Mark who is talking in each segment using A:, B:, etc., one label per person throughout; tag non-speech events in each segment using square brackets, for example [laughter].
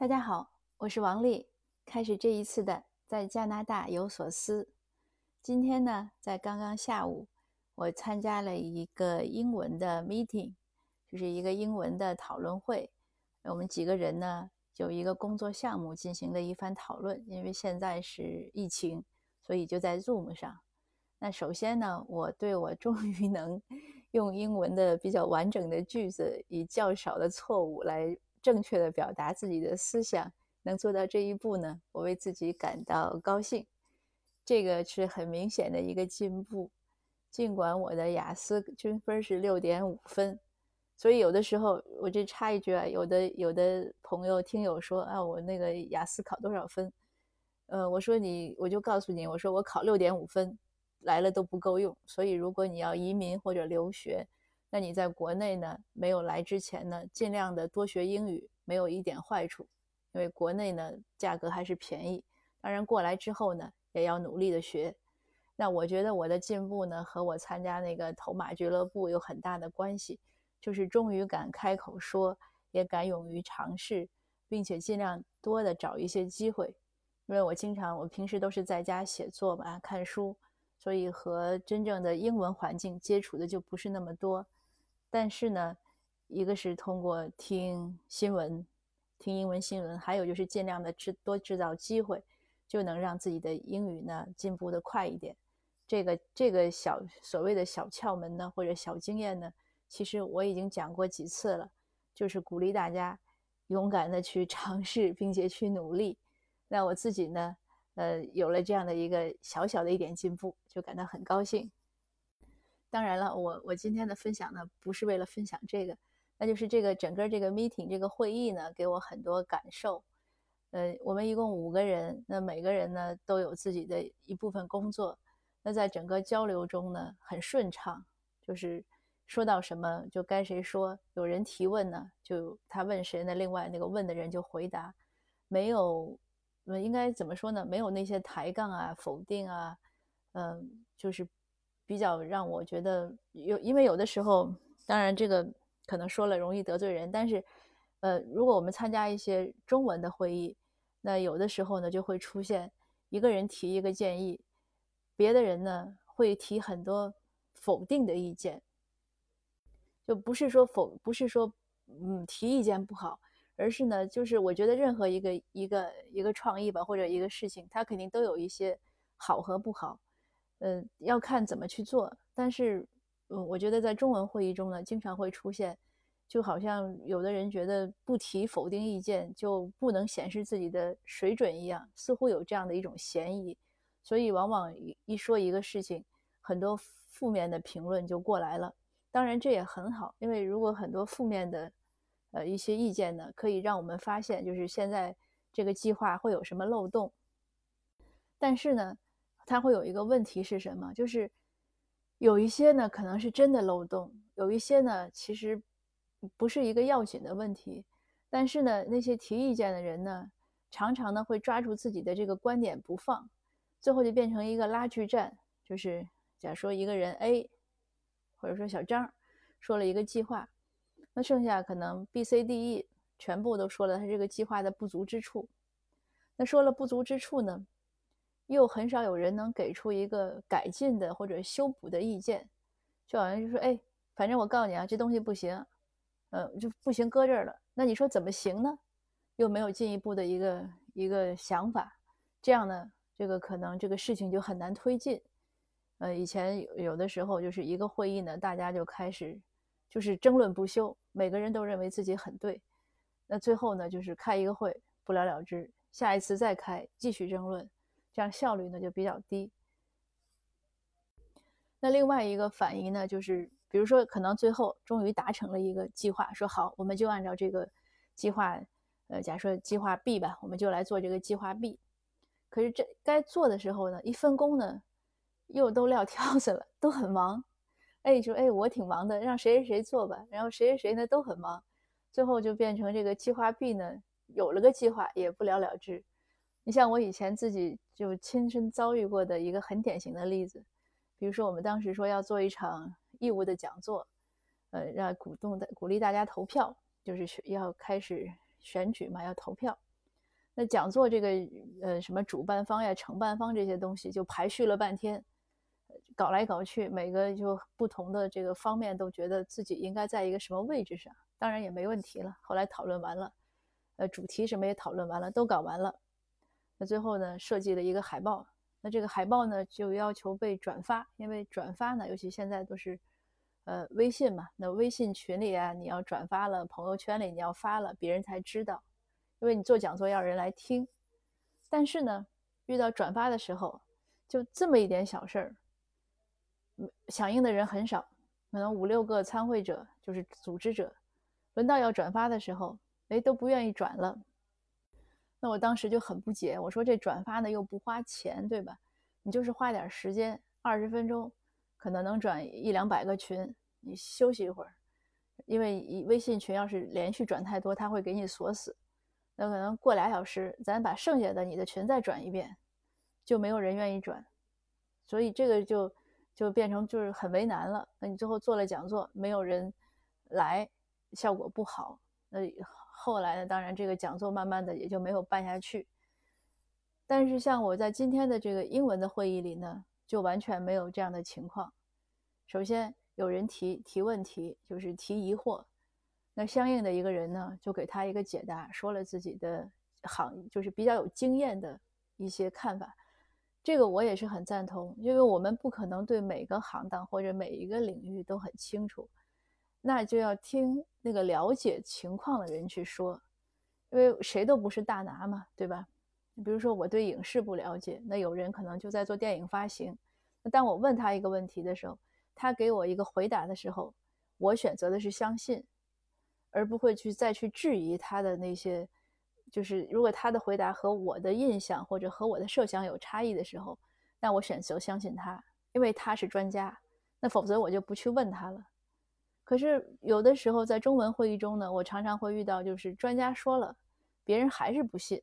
A: 大家好，我是王丽。开始这一次的在加拿大有所思。今天呢，在刚刚下午，我参加了一个英文的 meeting，就是一个英文的讨论会。我们几个人呢，就一个工作项目进行了一番讨论。因为现在是疫情，所以就在 Zoom 上。那首先呢，我对我终于能 [laughs] 用英文的比较完整的句子，以较少的错误来。正确的表达自己的思想，能做到这一步呢？我为自己感到高兴，这个是很明显的一个进步。尽管我的雅思均分是六点五分，所以有的时候我这插一句啊，有的有的朋友听友说啊，我那个雅思考多少分？呃，我说你，我就告诉你，我说我考六点五分来了都不够用。所以如果你要移民或者留学，那你在国内呢？没有来之前呢，尽量的多学英语，没有一点坏处。因为国内呢，价格还是便宜。当然过来之后呢，也要努力的学。那我觉得我的进步呢，和我参加那个头马俱乐部有很大的关系，就是终于敢开口说，也敢勇于尝试，并且尽量多的找一些机会。因为我经常，我平时都是在家写作嘛，看书，所以和真正的英文环境接触的就不是那么多。但是呢，一个是通过听新闻、听英文新闻，还有就是尽量的制多制造机会，就能让自己的英语呢进步的快一点。这个这个小所谓的小窍门呢，或者小经验呢，其实我已经讲过几次了，就是鼓励大家勇敢的去尝试，并且去努力。那我自己呢，呃，有了这样的一个小小的一点进步，就感到很高兴。当然了，我我今天的分享呢，不是为了分享这个，那就是这个整个这个 meeting 这个会议呢，给我很多感受。呃，我们一共五个人，那每个人呢都有自己的一部分工作，那在整个交流中呢很顺畅，就是说到什么就该谁说，有人提问呢，就他问谁，那另外那个问的人就回答，没有，应该怎么说呢？没有那些抬杠啊、否定啊，嗯，就是。比较让我觉得有，因为有的时候，当然这个可能说了容易得罪人，但是，呃，如果我们参加一些中文的会议，那有的时候呢就会出现一个人提一个建议，别的人呢会提很多否定的意见，就不是说否，不是说嗯提意见不好，而是呢就是我觉得任何一个一个一个创意吧或者一个事情，它肯定都有一些好和不好。嗯，要看怎么去做，但是，嗯，我觉得在中文会议中呢，经常会出现，就好像有的人觉得不提否定意见就不能显示自己的水准一样，似乎有这样的一种嫌疑，所以往往一说一个事情，很多负面的评论就过来了。当然这也很好，因为如果很多负面的，呃，一些意见呢，可以让我们发现，就是现在这个计划会有什么漏洞，但是呢。它会有一个问题是什么？就是有一些呢可能是真的漏洞，有一些呢其实不是一个要紧的问题。但是呢，那些提意见的人呢，常常呢会抓住自己的这个观点不放，最后就变成一个拉锯战。就是假如说一个人 A，或者说小张说了一个计划，那剩下可能 B、C、D、E 全部都说了他这个计划的不足之处。那说了不足之处呢？又很少有人能给出一个改进的或者修补的意见，就好像就说：“哎，反正我告诉你啊，这东西不行，嗯，就不行，搁这儿了。那你说怎么行呢？又没有进一步的一个一个想法，这样呢，这个可能这个事情就很难推进。呃，以前有有的时候就是一个会议呢，大家就开始就是争论不休，每个人都认为自己很对，那最后呢，就是开一个会不了了之，下一次再开继续争论。”这样效率呢就比较低。那另外一个反应呢，就是比如说可能最后终于达成了一个计划，说好我们就按照这个计划，呃，假设计划 B 吧，我们就来做这个计划 B。可是这该做的时候呢，一分工呢又都撂挑子了，都很忙。哎，说哎我挺忙的，让谁谁谁做吧。然后谁谁谁呢都很忙，最后就变成这个计划 B 呢有了个计划也不了了之。你像我以前自己就亲身遭遇过的一个很典型的例子，比如说我们当时说要做一场义务的讲座，呃，让鼓动的鼓励大家投票，就是要开始选举嘛，要投票。那讲座这个呃什么主办方呀、承办方这些东西就排序了半天，搞来搞去，每个就不同的这个方面都觉得自己应该在一个什么位置上，当然也没问题了。后来讨论完了，呃，主题什么也讨论完了，都搞完了。那最后呢，设计了一个海报。那这个海报呢，就要求被转发，因为转发呢，尤其现在都是呃微信嘛，那微信群里啊，你要转发了，朋友圈里你要发了，别人才知道。因为你做讲座要人来听，但是呢，遇到转发的时候，就这么一点小事儿，响应的人很少，可能五六个参会者就是组织者，轮到要转发的时候，哎，都不愿意转了。那我当时就很不解，我说这转发呢又不花钱，对吧？你就是花点时间，二十分钟，可能能转一两百个群，你休息一会儿，因为微信群要是连续转太多，它会给你锁死。那可能过俩小时，咱把剩下的你的群再转一遍，就没有人愿意转，所以这个就就变成就是很为难了。那你最后做了讲座，没有人来，效果不好。那后来呢？当然这个讲座慢慢的也就没有办下去。但是像我在今天的这个英文的会议里呢，就完全没有这样的情况。首先有人提提问题，就是提疑惑。那相应的一个人呢，就给他一个解答，说了自己的行，就是比较有经验的一些看法。这个我也是很赞同，因为我们不可能对每个行当或者每一个领域都很清楚，那就要听那个了解情况的人去说，因为谁都不是大拿嘛，对吧？比如说我对影视不了解，那有人可能就在做电影发行，那当我问他一个问题的时候，他给我一个回答的时候，我选择的是相信。而不会去再去质疑他的那些，就是如果他的回答和我的印象或者和我的设想有差异的时候，那我选择相信他，因为他是专家。那否则我就不去问他了。可是有的时候在中文会议中呢，我常常会遇到，就是专家说了，别人还是不信，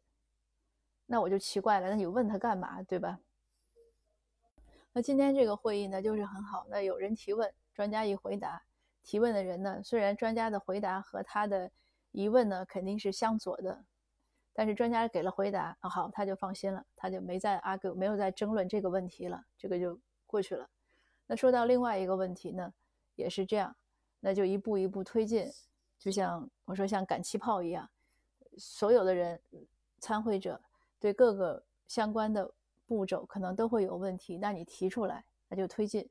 A: 那我就奇怪了，那你问他干嘛，对吧？那今天这个会议呢，就是很好，那有人提问，专家一回答。提问的人呢，虽然专家的回答和他的疑问呢肯定是相左的，但是专家给了回答，啊好，他就放心了，他就没再 argue，没有再争论这个问题了，这个就过去了。那说到另外一个问题呢，也是这样，那就一步一步推进，就像我说像赶气泡一样，所有的人参会者对各个相关的步骤可能都会有问题，那你提出来，那就推进，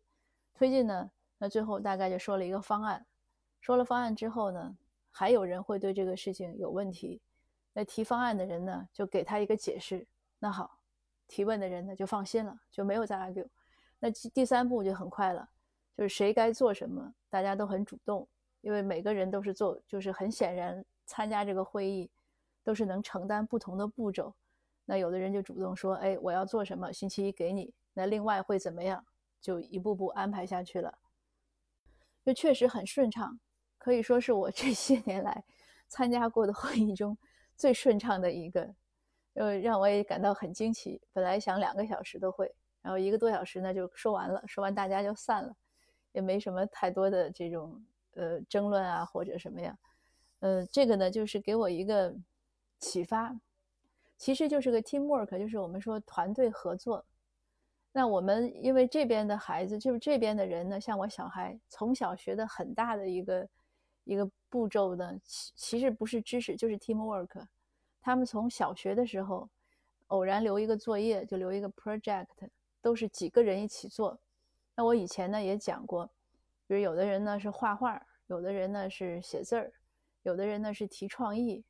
A: 推进呢。那最后大概就说了一个方案，说了方案之后呢，还有人会对这个事情有问题，那提方案的人呢就给他一个解释。那好，提问的人呢就放心了，就没有再 argue。那第三步就很快了，就是谁该做什么，大家都很主动，因为每个人都是做，就是很显然参加这个会议都是能承担不同的步骤。那有的人就主动说，哎，我要做什么，星期一给你。那另外会怎么样，就一步步安排下去了。就确实很顺畅，可以说是我 [laughs] 这些年来参加过的会议中最顺畅的一个，呃，让我也感到很惊奇。本来想两个小时都会，然后一个多小时呢就说完了，说完大家就散了，也没什么太多的这种呃争论啊或者什么呀，呃，这个呢就是给我一个启发，其实就是个 teamwork，就是我们说团队合作。那我们因为这边的孩子，就是这边的人呢，像我小孩从小学的很大的一个一个步骤呢，其其实不是知识，就是 teamwork。他们从小学的时候，偶然留一个作业，就留一个 project，都是几个人一起做。那我以前呢也讲过，比如有的人呢是画画，有的人呢是写字儿，有的人呢是提创意，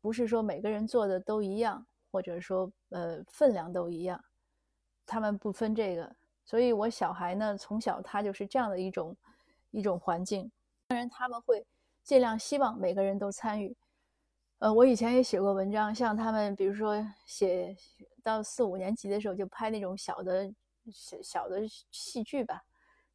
A: 不是说每个人做的都一样，或者说呃分量都一样。他们不分这个，所以我小孩呢，从小他就是这样的一种一种环境。当然，他们会尽量希望每个人都参与。呃，我以前也写过文章，像他们，比如说写到四五年级的时候，就拍那种小的小小的戏剧吧，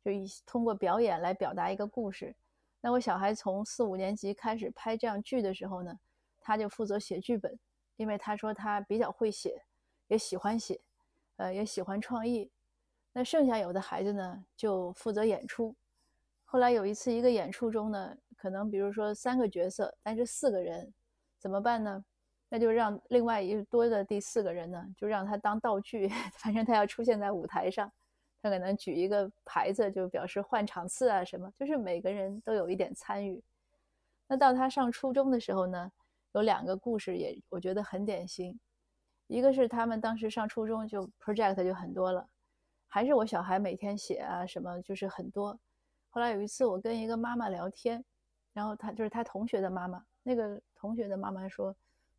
A: 就以通过表演来表达一个故事。那我小孩从四五年级开始拍这样剧的时候呢，他就负责写剧本，因为他说他比较会写，也喜欢写。呃，也喜欢创意，那剩下有的孩子呢，就负责演出。后来有一次一个演出中呢，可能比如说三个角色，但是四个人怎么办呢？那就让另外一多的第四个人呢，就让他当道具，[laughs] 反正他要出现在舞台上，他可能举一个牌子，就表示换场次啊什么，就是每个人都有一点参与。那到他上初中的时候呢，有两个故事也我觉得很典型，一个是他们当时上初中就 project 就很多了，还是我小孩每天写啊什么就是很多。后来有一次我跟一个妈妈聊天，然后他就是他同学的妈妈，那个同学的妈妈说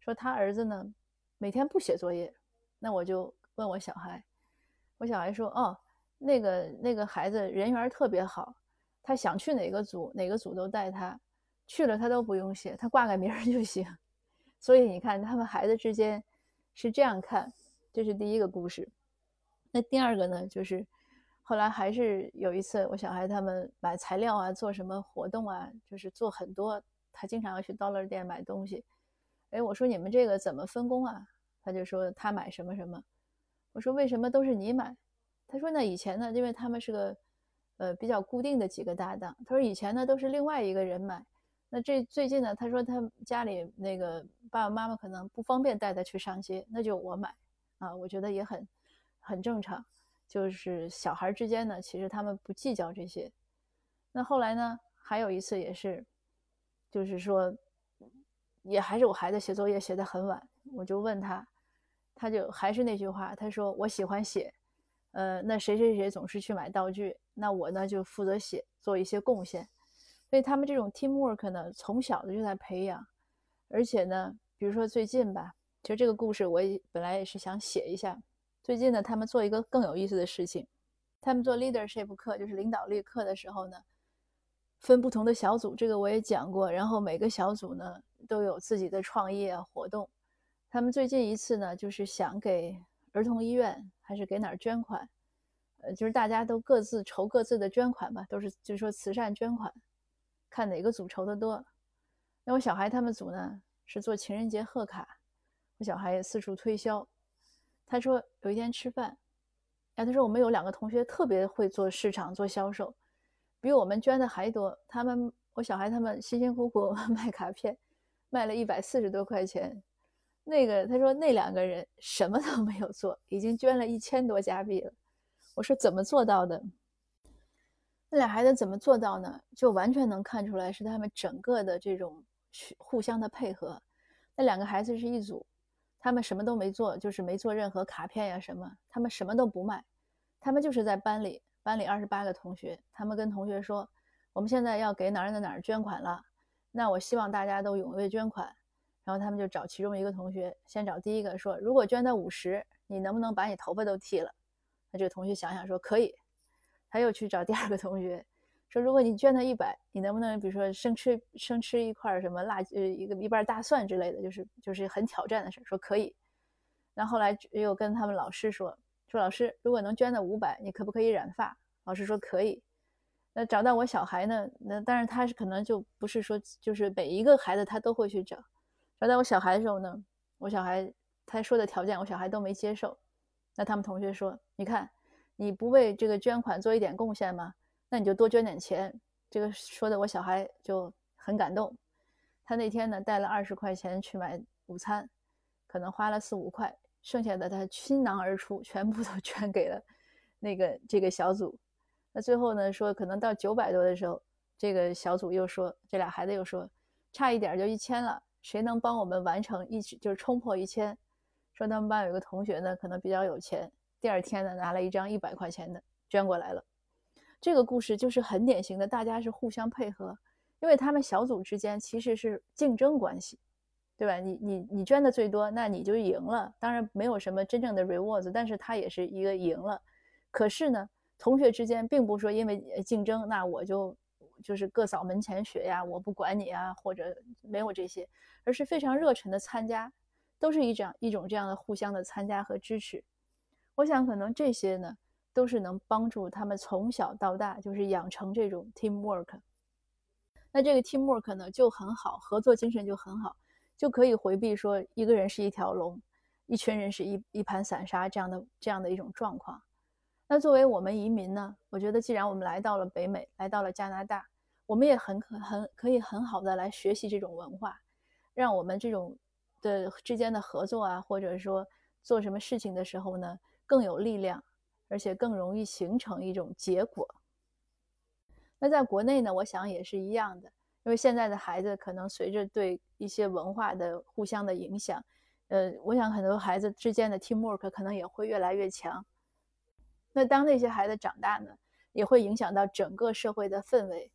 A: 说他儿子呢每天不写作业，那我就问我小孩，我小孩说哦那个那个孩子人缘特别好，他想去哪个组哪个组都带他。去了他都不用写，他挂个名儿就行。所以你看，他们孩子之间是这样看，这是第一个故事。那第二个呢，就是后来还是有一次，我小孩他们买材料啊，做什么活动啊，就是做很多。他经常要去 dollar 店买东西。哎，我说你们这个怎么分工啊？他就说他买什么什么。我说为什么都是你买？他说那以前呢，因为他们是个呃比较固定的几个搭档。他说以前呢都是另外一个人买。那这最近呢？他说他家里那个爸爸妈妈可能不方便带他去上街，那就我买啊。我觉得也很很正常，就是小孩之间呢，其实他们不计较这些。那后来呢，还有一次也是，就是说，也还是我孩子写作业写得很晚，我就问他，他就还是那句话，他说我喜欢写，呃，那谁谁谁总是去买道具，那我呢就负责写，做一些贡献。所以他们这种 teamwork 呢，从小的就在培养，而且呢，比如说最近吧，其实这个故事我也本来也是想写一下。最近呢，他们做一个更有意思的事情，他们做 leadership 课，就是领导力课的时候呢，分不同的小组，这个我也讲过。然后每个小组呢都有自己的创业活动。他们最近一次呢，就是想给儿童医院还是给哪儿捐款，呃，就是大家都各自筹各自的捐款吧，都是就是说慈善捐款。看哪个组筹的多，那我小孩他们组呢是做情人节贺卡，我小孩也四处推销。他说有一天吃饭，哎，他说我们有两个同学特别会做市场做销售，比我们捐的还多。他们我小孩他们辛辛苦苦 [laughs] 卖卡片，卖了一百四十多块钱。那个他说那两个人什么都没有做，已经捐了一千多加币了。我说怎么做到的？那俩孩子怎么做到呢？就完全能看出来是他们整个的这种互相的配合。那两个孩子是一组，他们什么都没做，就是没做任何卡片呀什么，他们什么都不卖，他们就是在班里，班里二十八个同学，他们跟同学说，我们现在要给哪儿哪儿哪儿捐款了，那我希望大家都踊跃捐款。然后他们就找其中一个同学，先找第一个说，如果捐到五十，你能不能把你头发都剃了？那这个同学想想说可以。他又去找第二个同学，说：“如果你捐他一百，你能不能比如说生吃生吃一块什么辣呃一个一半大蒜之类的，就是就是很挑战的事。”说可以。那后来又跟他们老师说：“说老师，如果能捐到五百，你可不可以染发？”老师说可以。那找到我小孩呢？那但是他是可能就不是说就是每一个孩子他都会去找。找到我小孩的时候呢，我小孩他说的条件，我小孩都没接受。那他们同学说：“你看。”你不为这个捐款做一点贡献吗？那你就多捐点钱。这个说的我小孩就很感动。他那天呢带了二十块钱去买午餐，可能花了四五块，剩下的他倾囊而出，全部都 [laughs] 捐给了那个这个小组。那最后呢说可能到九百多的时候，这个小组又说这俩孩子又说差一点就一千了，谁能帮我们完成一就是冲破一千？说他们班有一个同学呢可能比较有钱。第二天呢，拿了一张一百块钱的捐过来了。这个故事就是很典型的，大家是互相配合，因为他们小组之间其实是竞争关系，对吧？你你你捐的最多，那你就赢了。当然没有什么真正的 rewards，但是他也是一个赢了。可是呢，同学之间并不说因为竞争，那我就就是各扫门前雪呀，我不管你啊，或者没有这些，而是非常热忱的参加，都是一种一种这样的互相的参加和支持。我想，可能这些呢，都是能帮助他们从小到大，就是养成这种 teamwork。那这个 teamwork 呢，就很好，合作精神就很好，就可以回避说一个人是一条龙，一群人是一一盘散沙这样的这样的一种状况。那作为我们移民呢，我觉得既然我们来到了北美，来到了加拿大，我们也很可很可以很好的来学习这种文化，让我们这种的之间的合作啊，或者说做什么事情的时候呢，更有力量，而且更容易形成一种结果。那在国内呢，我想也是一样的，因为现在的孩子可能随着对一些文化的互相的影响，呃，我想很多孩子之间的 teamwork 可能也会越来越强。那当那些孩子长大呢，也会影响到整个社会的氛围。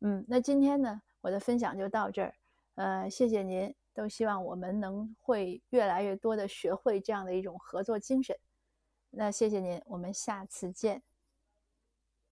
A: 嗯，那今天呢，我的分享就到这儿。呃，谢谢您，都希望我们能会越来越多的学会这样的一种合作精神。那谢谢您，我们下次见。